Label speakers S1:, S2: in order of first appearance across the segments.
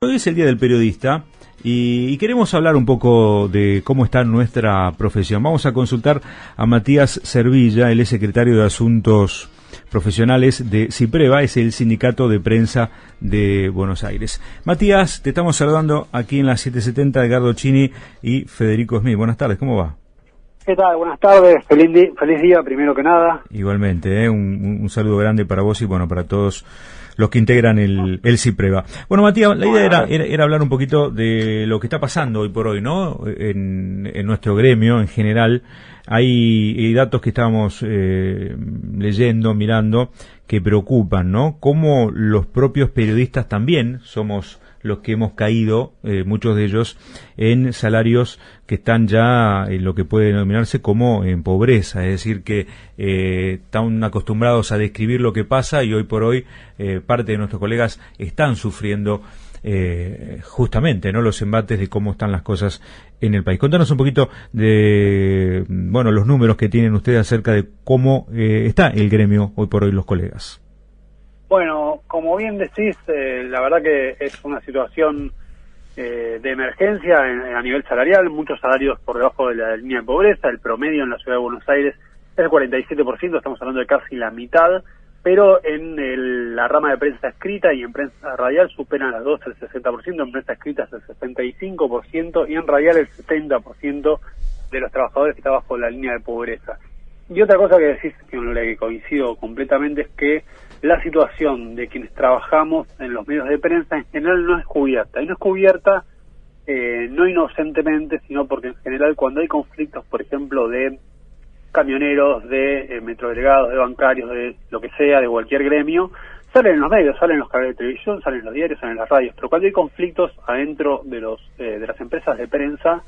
S1: Hoy es el Día del Periodista y, queremos hablar un poco de cómo está nuestra profesión. Vamos a consultar a Matías Servilla, él es secretario de Asuntos Profesionales de CIPREVA, es el sindicato de prensa de Buenos Aires. Matías, te estamos saludando aquí en la 770 de Gardo Chini y Federico Smith. Buenas tardes, ¿cómo va?
S2: ¿Qué tal? Buenas tardes, feliz, feliz día primero que nada.
S1: Igualmente, ¿eh? un, un saludo grande para vos y bueno, para todos los que integran el, el CIPREVA. Bueno, Matías, la idea era, era, hablar un poquito de lo que está pasando hoy por hoy, ¿no? En, en nuestro gremio en general. Hay, datos que estábamos eh, leyendo, mirando, que preocupan, ¿no? Cómo los propios periodistas también somos los que hemos caído, eh, muchos de ellos, en salarios que están ya en lo que puede denominarse como en pobreza, es decir, que eh, están acostumbrados a describir lo que pasa y hoy por hoy eh, parte de nuestros colegas están sufriendo justamente no los embates de cómo están las cosas en el país. Contanos un poquito de bueno los números que tienen ustedes acerca de cómo está el gremio hoy por hoy los colegas.
S2: Bueno, como bien decís, eh, la verdad que es una situación eh, de emergencia a nivel salarial, muchos salarios por debajo de la línea de pobreza, el promedio en la ciudad de Buenos Aires es el 47%, estamos hablando de casi la mitad, pero en la rama de prensa escrita y en prensa radial superan las dos el 60%, en prensa escrita es el 65% y en radial el 70% de los trabajadores que está bajo la línea de pobreza. Y otra cosa que decís, con la que coincido completamente, es que la situación de quienes trabajamos en los medios de prensa en general no es cubierta. Y no es cubierta eh, no inocentemente, sino porque en general cuando hay conflictos, por ejemplo, de camioneros, de eh, metrodelegados, de bancarios, de lo que sea, de cualquier gremio, salen en los medios, salen en los canales de televisión, salen en los diarios, salen en las radios. Pero cuando hay conflictos adentro de, los, eh, de las empresas de prensa,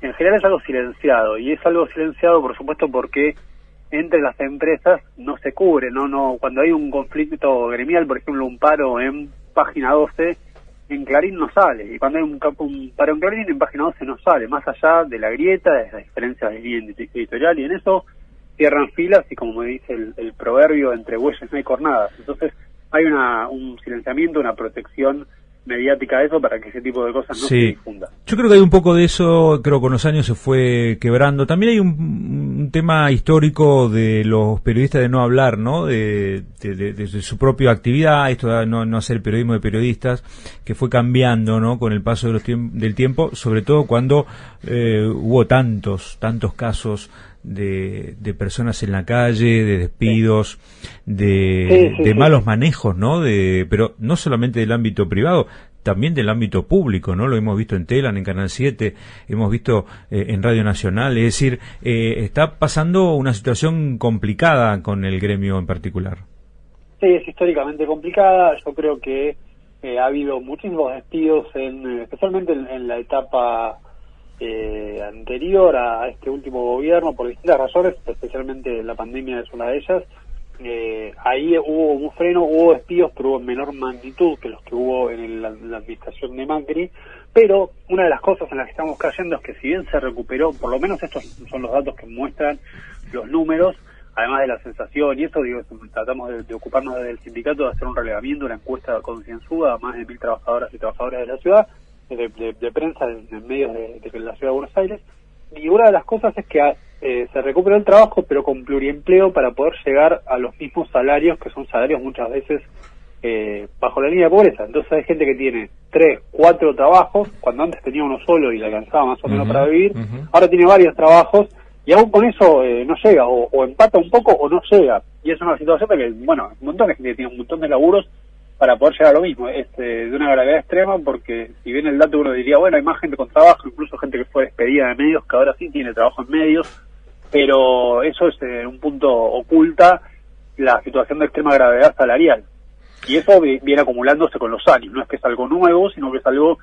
S2: en general es algo silenciado. Y es algo silenciado, por supuesto, porque entre las empresas no se cubre, no no cuando hay un conflicto gremial, por ejemplo, un paro en página 12, en Clarín no sale, y cuando hay un, un paro en Clarín en página 12 no sale, más allá de la grieta, de la diferencia de línea editorial, y en eso cierran filas y como me dice el, proverbio, entre bueyes no hay cornadas. Entonces hay una, un silenciamiento, una protección mediática eso para que ese tipo de cosas no se difunda.
S1: Yo creo que hay un poco de eso, creo que con los años se fue quebrando. También hay un, tema histórico de los periodistas de no hablar, ¿no? De, su propia actividad, esto de no, no hacer periodismo de periodistas, que fue cambiando, ¿no? Con el paso de los del tiempo, sobre todo cuando eh, hubo tantos, tantos casos de, de, personas en la calle, de despidos, de, de malos manejos, ¿no? De, pero no solamente del ámbito privado, también del ámbito público, ¿no? Lo hemos visto en Telan, en Canal 7, hemos visto eh, en Radio Nacional, es decir, eh, está pasando una situación complicada con el gremio en particular.
S2: Sí, es históricamente complicada, yo creo que eh, ha habido muchísimos despidos, en, especialmente en la etapa eh, anterior a este último gobierno por distintas razones, especialmente la pandemia es una de ellas. Eh, ahí hubo un freno, hubo despidos, pero hubo en menor magnitud que los que hubo en, la administración de Macri. Pero una de las cosas en las que estamos cayendo es que si bien se recuperó, por lo menos estos son los datos que muestran los números, además de la sensación, y eso digo, tratamos de, ocuparnos desde el sindicato de hacer un relevamiento, una encuesta concienzuda a más de mil trabajadoras y trabajadores de la ciudad, de, prensa en, medios de, la ciudad de Buenos Aires. Y una de las cosas es que eh, se recupera el trabajo, pero con pluriempleo para poder llegar a los mismos salarios, que son salarios muchas veces eh, bajo la línea de pobreza. Entonces hay gente que tiene tres, cuatro trabajos, cuando antes tenía uno solo y le alcanzaba más o menos para vivir, ahora tiene varios trabajos y aún con eso eh, no llega, o, o, empata un poco o no llega. Y es una situación que, bueno, un montón de gente que tiene un montón de laburos para poder llegar a lo mismo. Es de una gravedad extrema porque si bien el dato uno diría, bueno, hay más gente con trabajo, incluso gente que fue despedida de medios, que ahora sí tiene trabajo en medios, pero eso es en un punto oculta la situación de extrema gravedad salarial. Y eso viene acumulándose con los años, no es que es algo nuevo, sino que es algo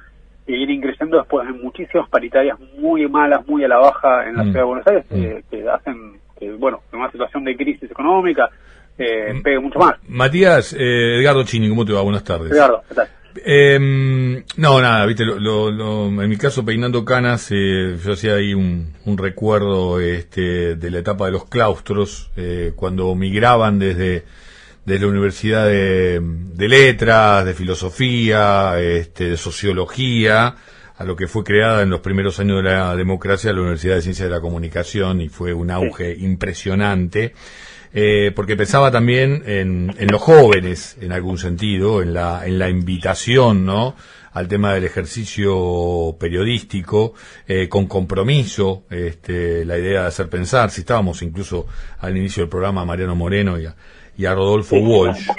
S2: que viene increciendo después de muchísimas paritarias muy malas, muy a la baja en la mm. ciudad de Buenos Aires, mm. que hacen que, bueno, en una situación de crisis económica, eh, pegue mucho más.
S1: Matías, eh, Edgardo Chini, ¿cómo te va? Buenas tardes.
S2: Edgardo, ¿qué tal?
S1: Em, no, nada, viste, lo, en mi caso peinando canas, eh, yo hacía ahí un, un, recuerdo este, de la etapa de los claustros, eh, cuando migraban desde,
S3: de la Universidad de, Letras, de Filosofía, este, de Sociología, a lo que fue creada en los primeros años de la democracia la Universidad de Ciencias de la Comunicación y fue un auge impresionante. Eh, porque pensaba también en, en, los jóvenes, en algún sentido, en la, en la invitación, ¿no? al tema del ejercicio periodístico, eh, con compromiso, este, la idea de hacer pensar, si estábamos incluso al inicio del programa Mariano Moreno y a, y a Rodolfo Walsh.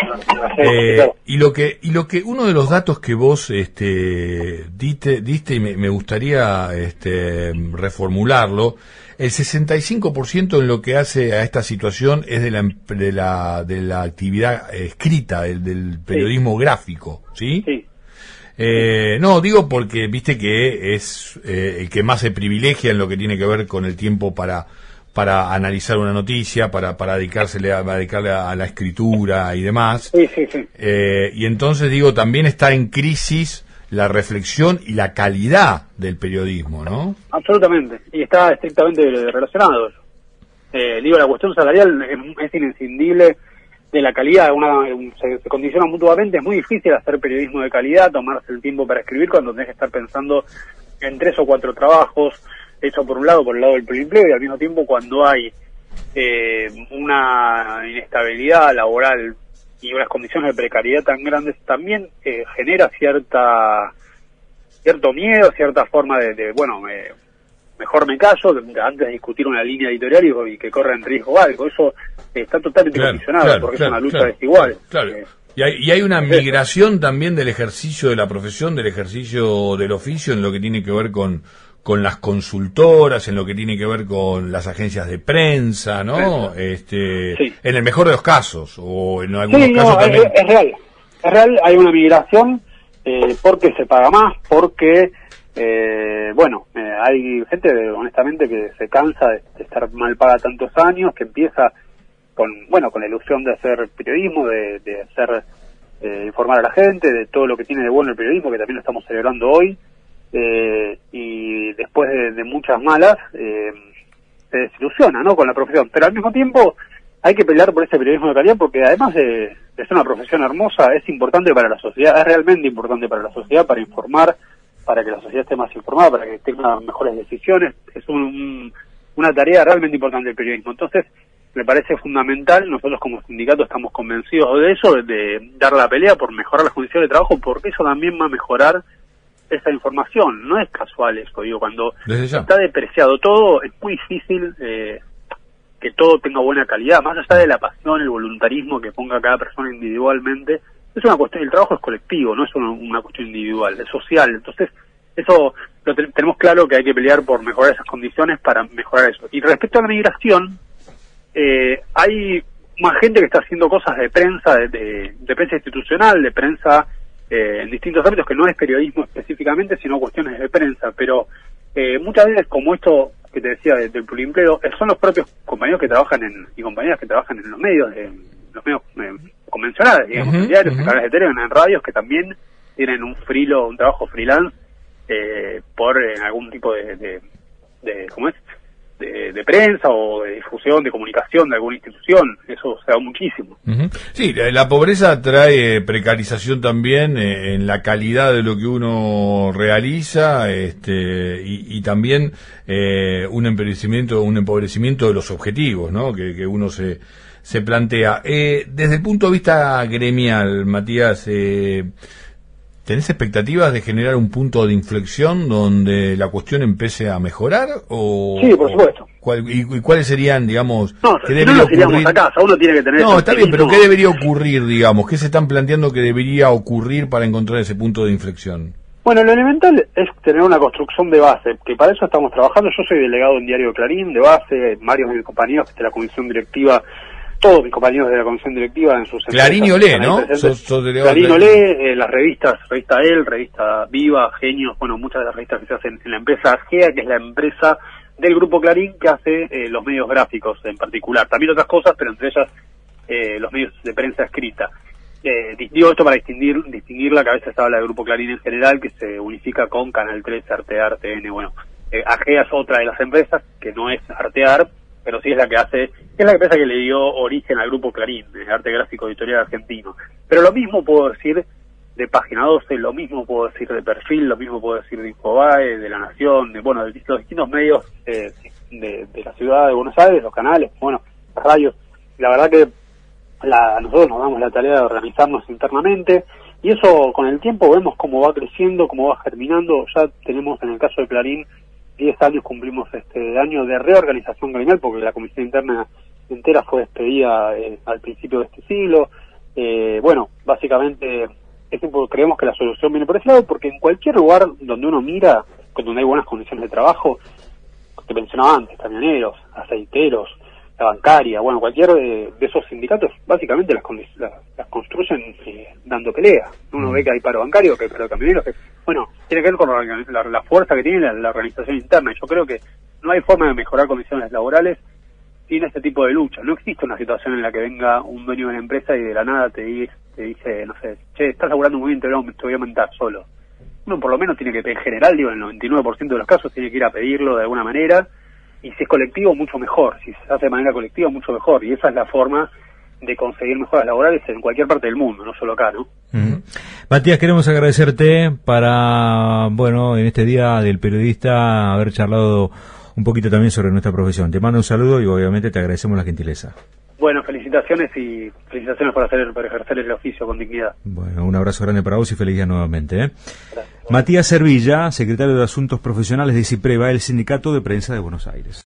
S3: Eh, y lo que y lo que uno de los datos que vos este, diste, diste y me, gustaría este, reformularlo, el 65% en lo que hace a esta situación es de la de la, de la actividad escrita, del, del periodismo gráfico, ¿sí? Sí. Eh, no, digo porque viste que es eh, el que más se privilegia en lo que tiene que ver con el tiempo para para analizar una noticia, para, para dedicársele a, dedicarle a, la escritura y demás.
S2: Sí, sí, sí.
S3: Eh, y entonces digo, también está en crisis la reflexión y la calidad del periodismo, ¿no?
S2: Absolutamente, y está estrictamente relacionado. Eh, digo, la cuestión salarial es, es de la calidad, una, se, se, condiciona mutuamente, es muy difícil hacer periodismo de calidad, tomarse el tiempo para escribir cuando tenés que estar pensando en tres o cuatro trabajos, eso por un lado, por el lado del empleo y al mismo tiempo cuando hay eh, una inestabilidad laboral y unas condiciones de precariedad tan grandes, también eh, genera cierta cierto miedo, cierta forma de, bueno, mejor me callo antes de discutir una línea editorial y, que corra en riesgo algo. Eso está totalmente condicionado porque es una lucha desigual.
S3: Eh, y hay, y hay, una migración también del ejercicio de la profesión, del ejercicio del oficio en lo que tiene que ver con, con las consultoras, en lo que tiene que ver con las agencias de prensa, ¿no? Este, En el mejor de los casos, o en algunos casos también.
S2: Es, es, real, es real, hay una migración eh, porque se paga más, porque, eh, bueno, eh, hay gente, honestamente, que se cansa de, estar mal paga tantos años, que empieza con, bueno, con la ilusión de hacer periodismo, de, de hacer, eh, informar a la gente, de todo lo que tiene de bueno el periodismo, que también lo estamos celebrando hoy eh, y después de, muchas malas eh, se desilusiona ¿no? con la profesión. Pero al mismo tiempo hay que pelear por ese periodismo de calidad porque además de, ser una profesión hermosa, es importante para la sociedad, es realmente importante para la sociedad, para informar, para que la sociedad esté más informada, para que tenga mejores decisiones. Es una tarea realmente importante el periodismo. Entonces, me parece fundamental, nosotros como sindicato estamos convencidos de eso, de dar la pelea por mejorar las condiciones de trabajo, porque eso también va a mejorar esa información. No es casual eso, digo, cuando está depreciado todo, es muy difícil eh, que todo tenga buena calidad, más allá de la pasión, el voluntarismo que ponga cada persona individualmente. Es una cuestión, el trabajo es colectivo, no es una, cuestión individual, es social. Entonces, eso lo tenemos claro que hay que pelear por mejorar esas condiciones para mejorar eso. Y respecto a la migración, eh, hay más gente que está haciendo cosas de prensa, de, de prensa institucional, de prensa eh, en distintos ámbitos, que no es periodismo específicamente, sino cuestiones de prensa, pero eh, muchas veces como esto que te decía del pulimpleo, eh, son los propios compañeros que trabajan en, y compañeras que trabajan en los medios, en los medios convencionales, digamos, en diarios, en canales de televisión, en radios, que también tienen un frilo, un trabajo freelance por algún tipo de, de, de, ¿cómo es? De, prensa o de difusión, de comunicación de alguna institución. Eso se da muchísimo.
S3: Sí, la pobreza trae precarización también eh, en la calidad de lo que uno realiza este, y, también eh, un empobrecimiento, un empobrecimiento de los objetivos ¿no? que, uno se, se plantea. Eh, desde el punto de vista gremial, Matías, ¿Tenés expectativas de generar un punto de inflexión donde la cuestión empiece a mejorar? O,
S2: sí, por supuesto.
S3: y, cuáles serían, digamos,
S2: no, qué debería ocurrir? uno tiene que tener
S3: no, está bien, pero ¿qué debería ocurrir, digamos? ¿Qué se están planteando que debería ocurrir para encontrar ese punto de inflexión?
S2: Bueno, lo elemental es tener una construcción de base, que para eso estamos trabajando. Yo soy delegado en Diario Clarín, de base, varios de mis compañeros de la comisión directiva todos mis compañeros de la comisión directiva en sus
S3: Clarín y Olé, ¿no?
S2: Clarín Olé, eh, las revistas, revista El, revista Viva, Genios, bueno, muchas de las revistas que se hacen en la empresa GEA, que es la empresa del grupo Clarín que hace eh, los medios gráficos en particular. También otras cosas, pero entre ellas eh, los medios de prensa escrita. digo esto para distinguir, distinguir la cabeza se habla del grupo Clarín en general, que se unifica con Canal 3, Artear, TN, bueno. Agea es otra de las empresas, que no es Artear, pero sí es la que hace, es la empresa que le dio origen al grupo Clarín, el arte gráfico editorial argentino. Pero lo mismo puedo decir de Página 12, lo mismo puedo decir de Perfil, lo mismo puedo decir de Infobae, de La Nación, de, bueno, de los distintos medios eh, de, la ciudad de Buenos Aires, los canales, bueno, las radios. La verdad que la, nosotros nos damos la tarea de organizarnos internamente y eso con el tiempo vemos cómo va creciendo, cómo va germinando. Ya tenemos en el caso de Clarín 10 años cumplimos este año de reorganización gremial porque la comisión interna entera fue despedida eh, al principio de este siglo. Eh, bueno, básicamente creemos que la solución viene por ese lado porque en cualquier lugar donde uno mira, donde hay buenas condiciones de trabajo, te mencionaba antes, camioneros, aceiteros, la bancaria, bueno, cualquier de, esos sindicatos, básicamente las, las, construyen eh, dando pelea. Uno ve que hay paro bancario, que hay paro camioneros, que, bueno, tiene que ver con la, fuerza que tiene la, organización interna. Y yo creo que no hay forma de mejorar condiciones laborales sin este tipo de lucha. No existe una situación en la que venga un dueño de una empresa y de la nada te dice, te dice no sé, che, estás laburando muy bien, te voy a aumentar solo. Uno por lo menos tiene que, en general, digo, en el 99% de los casos, tiene que ir a pedirlo de alguna manera y si es colectivo, mucho mejor. Si se hace de manera colectiva, mucho mejor. Y esa es la forma de conseguir mejoras laborales en cualquier parte del mundo, no solo acá, ¿no?
S1: Matías, queremos agradecerte para, bueno, en este día del periodista haber charlado un poquito también sobre nuestra profesión. Te mando un saludo y obviamente te agradecemos la gentileza.
S2: Bueno, felicitaciones y felicitaciones por, hacer, por ejercer el oficio con dignidad.
S1: Bueno, un abrazo grande para vos y feliz día nuevamente. ¿eh? Matías Servilla, secretario de Asuntos Profesionales de CIPREVA, el Sindicato de Prensa de Buenos Aires.